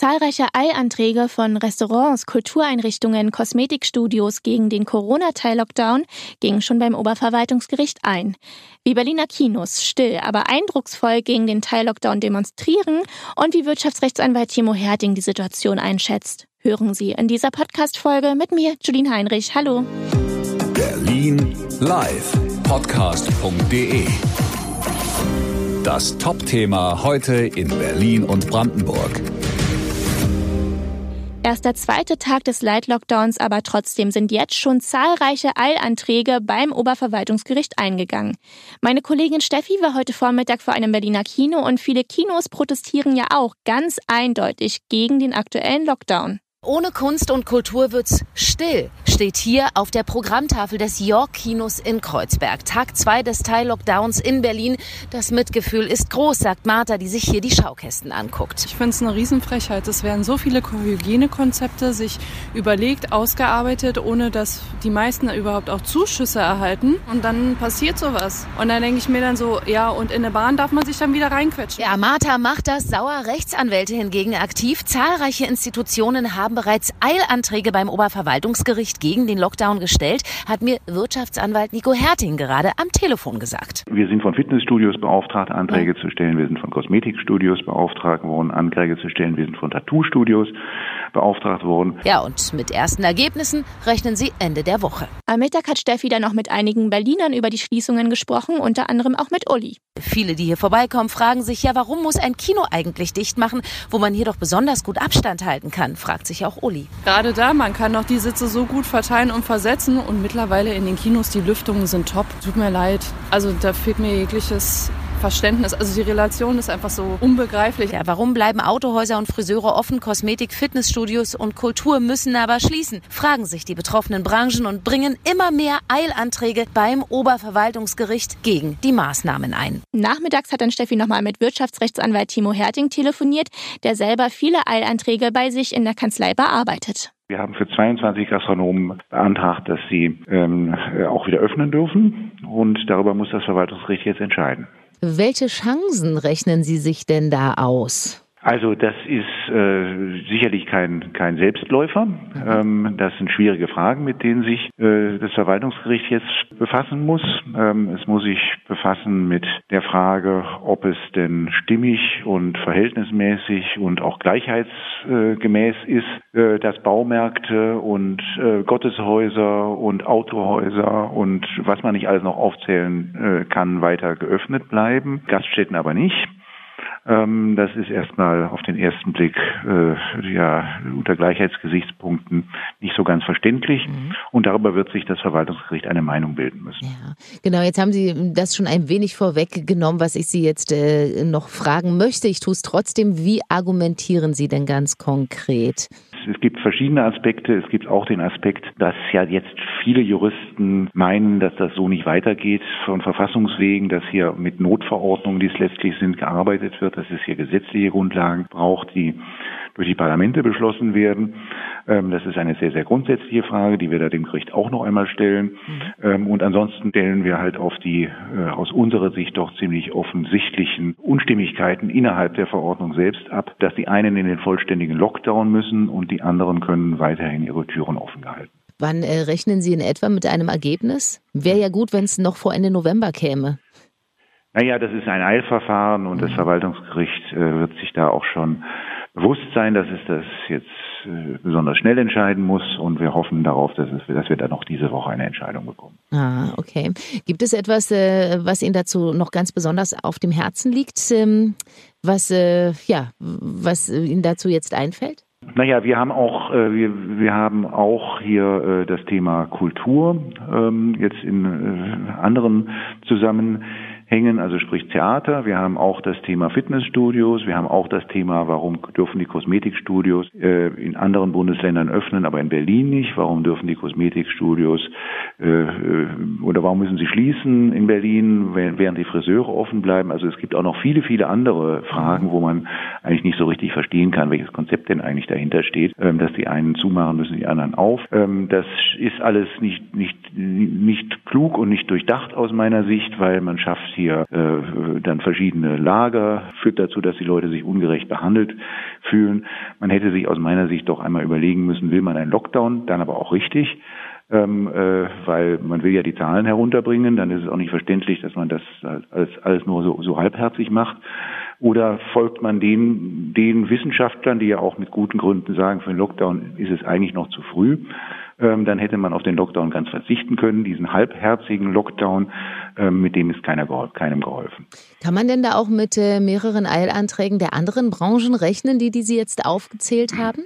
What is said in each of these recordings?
Zahlreiche Eilanträge von Restaurants, Kultureinrichtungen, Kosmetikstudios gegen den Corona-Teil-Lockdown gingen schon beim Oberverwaltungsgericht ein. Wie Berliner Kinos still, aber eindrucksvoll gegen den Teil-Lockdown demonstrieren und wie Wirtschaftsrechtsanwalt Timo Herting die Situation einschätzt. Hören Sie in dieser Podcast-Folge mit mir, Julien Heinrich. Hallo. Berlin live podcast.de Das Top-Thema heute in Berlin und Brandenburg. Erst der zweite Tag des Light-Lockdowns, aber trotzdem sind jetzt schon zahlreiche Eilanträge beim Oberverwaltungsgericht eingegangen. Meine Kollegin Steffi war heute Vormittag vor einem Berliner Kino und viele Kinos protestieren ja auch ganz eindeutig gegen den aktuellen Lockdown. Ohne Kunst und Kultur wird's still, steht hier auf der Programmtafel des York Kinos in Kreuzberg. Tag zwei des Teil-Lockdowns in Berlin. Das Mitgefühl ist groß, sagt Martha, die sich hier die Schaukästen anguckt. Ich finde es eine Riesenfrechheit. Es werden so viele Hygienekonzepte sich überlegt, ausgearbeitet, ohne dass die meisten überhaupt auch Zuschüsse erhalten. Und dann passiert sowas. Und dann denke ich mir dann so, ja, und in der Bahn darf man sich dann wieder reinquetschen. Ja, Martha macht das, sauer Rechtsanwälte hingegen aktiv. Zahlreiche Institutionen haben haben bereits Eilanträge beim Oberverwaltungsgericht gegen den Lockdown gestellt, hat mir Wirtschaftsanwalt Nico Herting gerade am Telefon gesagt. Wir sind von Fitnessstudios beauftragt, Anträge ja. zu stellen. Wir sind von Kosmetikstudios beauftragt worden, Anträge zu stellen. Wir sind von Tattoo-Studios beauftragt worden. Ja, und mit ersten Ergebnissen rechnen sie Ende der Woche. Am Mittag hat Steffi dann noch mit einigen Berlinern über die Schließungen gesprochen, unter anderem auch mit Uli. Viele, die hier vorbeikommen, fragen sich ja, warum muss ein Kino eigentlich dicht machen, wo man hier doch besonders gut Abstand halten kann, fragt sich auch Uli. Gerade da, man kann doch die Sitze so gut verteilen und versetzen und mittlerweile in den Kinos, die Lüftungen sind top. Tut mir leid. Also da fehlt mir jegliches Verständnis. Also die Relation ist einfach so unbegreiflich. Ja, warum bleiben Autohäuser und Friseure offen, Kosmetik, Fitnessstudios und Kultur müssen aber schließen? Fragen sich die betroffenen Branchen und bringen immer mehr Eilanträge beim Oberverwaltungsgericht gegen die Maßnahmen ein. Nachmittags hat dann Steffi nochmal mit Wirtschaftsrechtsanwalt Timo Herting telefoniert, der selber viele Eilanträge bei sich in der Kanzlei bearbeitet. Wir haben für 22 Gastronomen beantragt, dass sie ähm, auch wieder öffnen dürfen. Und darüber muss das Verwaltungsgericht jetzt entscheiden. Welche Chancen rechnen Sie sich denn da aus? Also das ist äh, sicherlich kein, kein Selbstläufer. Ähm, das sind schwierige Fragen, mit denen sich äh, das Verwaltungsgericht jetzt befassen muss. Ähm, es muss sich befassen mit der Frage, ob es denn stimmig und verhältnismäßig und auch gleichheitsgemäß ist, äh, dass Baumärkte und äh, Gotteshäuser und Autohäuser und was man nicht alles noch aufzählen äh, kann, weiter geöffnet bleiben, Gaststätten aber nicht. Ähm, das ist erstmal auf den ersten Blick äh, ja unter Gleichheitsgesichtspunkten nicht so ganz verständlich. Mhm. Und darüber wird sich das Verwaltungsgericht eine Meinung bilden müssen. Ja, genau. Jetzt haben Sie das schon ein wenig vorweggenommen, was ich Sie jetzt äh, noch fragen möchte. Ich tue es trotzdem. Wie argumentieren Sie denn ganz konkret? Es gibt verschiedene Aspekte. Es gibt auch den Aspekt, dass ja jetzt viele Juristen meinen, dass das so nicht weitergeht von Verfassungswegen, dass hier mit Notverordnungen, die es letztlich sind, gearbeitet wird, dass es hier gesetzliche Grundlagen braucht, die durch die Parlamente beschlossen werden. Ähm, das ist eine sehr, sehr grundsätzliche Frage, die wir da dem Gericht auch noch einmal stellen. Mhm. Ähm, und ansonsten stellen wir halt auf die äh, aus unserer Sicht doch ziemlich offensichtlichen Unstimmigkeiten innerhalb der Verordnung selbst ab, dass die einen in den vollständigen Lockdown müssen und die anderen können weiterhin ihre Türen offen gehalten. Wann äh, rechnen Sie in etwa mit einem Ergebnis? Wäre ja gut, wenn es noch vor Ende November käme. Naja, das ist ein Eilverfahren und das mhm. Verwaltungsgericht äh, wird sich da auch schon bewusst sein, dass es das jetzt äh, besonders schnell entscheiden muss und wir hoffen darauf, dass, es, dass wir da noch diese Woche eine Entscheidung bekommen. Ah, okay. Gibt es etwas, äh, was Ihnen dazu noch ganz besonders auf dem Herzen liegt, ähm, was, äh, ja, was Ihnen dazu jetzt einfällt? Naja, wir haben auch, wir, wir haben auch hier das Thema Kultur ähm, jetzt in anderen Zusammenhängen hängen, also sprich Theater. Wir haben auch das Thema Fitnessstudios. Wir haben auch das Thema, warum dürfen die Kosmetikstudios äh, in anderen Bundesländern öffnen, aber in Berlin nicht? Warum dürfen die Kosmetikstudios äh, äh oder warum müssen sie schließen in Berlin, während die Friseure offen bleiben? Also es gibt auch noch viele, viele andere Fragen, wo man eigentlich nicht so richtig verstehen kann, welches Konzept denn eigentlich dahinter steht, ähm, dass die einen zumachen müssen, die anderen auf. Ähm, das ist alles nicht, nicht, nicht klug und nicht durchdacht aus meiner Sicht, weil man schafft hier äh, dann verschiedene Lager, führt dazu, dass die Leute sich ungerecht behandelt fühlen. Man hätte sich aus meiner Sicht doch einmal überlegen müssen, will man einen Lockdown, dann aber auch richtig ähm, äh, weil man will ja die Zahlen herunterbringen, dann ist es auch nicht verständlich, dass man das alles, alles nur so, so halbherzig macht. Oder folgt man den, den Wissenschaftlern, die ja auch mit guten Gründen sagen, für den Lockdown ist es eigentlich noch zu früh. Ähm, dann hätte man auf den Lockdown ganz verzichten können, diesen halbherzigen Lockdown, ähm, mit dem ist keiner geholfen, keinem geholfen. Kann man denn da auch mit äh, mehreren Eilanträgen der anderen Branchen rechnen, die, die Sie jetzt aufgezählt haben?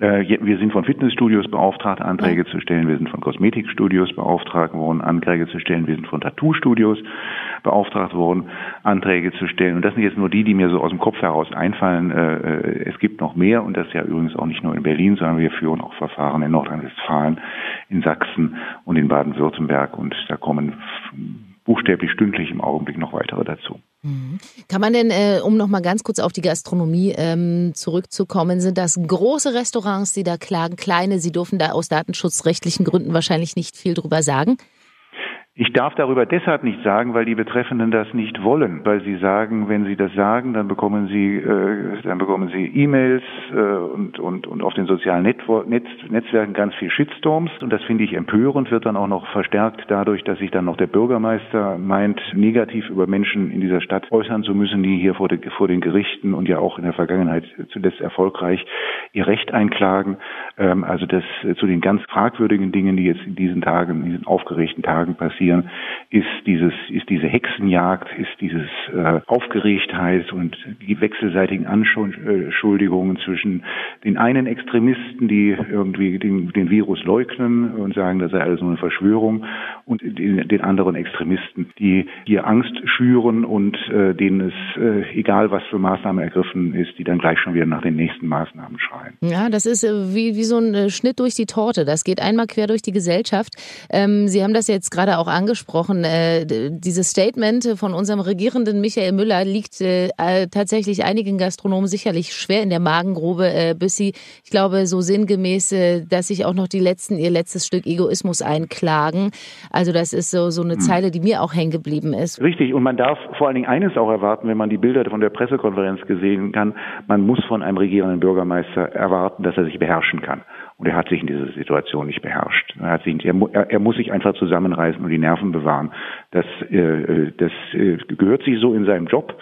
Äh, wir sind von Fitnessstudios beauftragt, Anträge zu stellen. Wir sind von Kosmetikstudios beauftragt worden, Anträge zu stellen. Wir sind von Tattoo-Studios beauftragt worden, Anträge zu stellen. Und das sind jetzt nur die, die mir so aus dem Kopf heraus einfallen. Äh, es gibt noch mehr und das ja übrigens auch nicht nur in Berlin, sondern wir führen auch Verfahren in Nordrhein-Westfalen, in Sachsen und in Baden-Württemberg. Und da kommen buchstäblich stündlich im Augenblick noch weitere dazu. Mhm. Kann man denn, äh, um noch mal ganz kurz auf die Gastronomie ähm, zurückzukommen, sind das große Restaurants, die da klagen, kleine? Sie dürfen da aus datenschutzrechtlichen Gründen wahrscheinlich nicht viel drüber sagen. Ich darf darüber deshalb nicht sagen, weil die Betreffenden das nicht wollen, weil sie sagen, wenn sie das sagen, dann bekommen sie, äh, dann bekommen sie E-Mails äh, und, und, und auf den sozialen Netwo Netz Netzwerken ganz viel Shitstorms. Und das finde ich empörend, wird dann auch noch verstärkt dadurch, dass sich dann noch der Bürgermeister meint, negativ über Menschen in dieser Stadt äußern zu müssen, die hier vor, de, vor den Gerichten und ja auch in der Vergangenheit zuletzt erfolgreich ihr Recht einklagen. Ähm, also das äh, zu den ganz fragwürdigen Dingen, die jetzt in diesen Tagen, in diesen aufgeregten Tagen passieren passieren, ist dieses, ist diese Hexenjagd, ist dieses äh, Aufgeregtheit und die wechselseitigen Anschuldigungen zwischen den einen Extremisten, die irgendwie den, den Virus leugnen und sagen, das sei alles nur eine Verschwörung, und den, den anderen Extremisten, die hier Angst schüren und äh, denen es, äh, egal was für Maßnahmen ergriffen ist, die dann gleich schon wieder nach den nächsten Maßnahmen schreien. Ja, das ist äh, wie, wie so ein äh, Schnitt durch die Torte. Das geht einmal quer durch die Gesellschaft. Ähm, Sie haben das jetzt gerade auch angesprochen. Äh, dieses Statement von unserem regierenden Michael Müller liegt äh, tatsächlich einigen Gastronomen sicherlich schwer in der Magengrube, äh, bis sie, ich glaube, so sinngemäß, äh, dass sich auch noch die letzten ihr letztes Stück Egoismus einklagen. Also das ist so, so eine hm. Zeile, die mir auch hängen geblieben ist. Richtig. Und man darf vor allen Dingen eines auch erwarten, wenn man die Bilder von der Pressekonferenz gesehen kann. Man muss von einem regierenden Bürgermeister erwarten, dass er sich beherrschen kann. Und er hat sich in dieser Situation nicht beherrscht. Er, hat sich, er, er muss sich einfach zusammenreißen und die Nerven bewahren. Das, äh, äh, das äh, gehört sich so in seinem Job.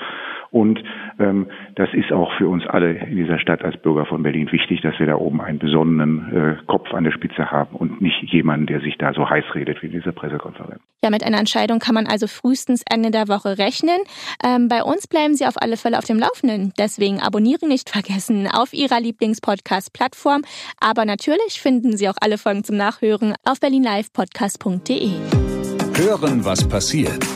Und ähm, das ist auch für uns alle in dieser Stadt als Bürger von Berlin wichtig, dass wir da oben einen besonnenen äh, Kopf an der Spitze haben und nicht jemanden, der sich da so heiß redet wie in dieser Pressekonferenz. Ja, mit einer Entscheidung kann man also frühestens Ende der Woche rechnen. Ähm, bei uns bleiben Sie auf alle Fälle auf dem Laufenden. Deswegen abonnieren nicht vergessen auf Ihrer Lieblingspodcast-Plattform. Aber natürlich finden Sie auch alle Folgen zum Nachhören auf berlinlivepodcast.de. Hören, was passiert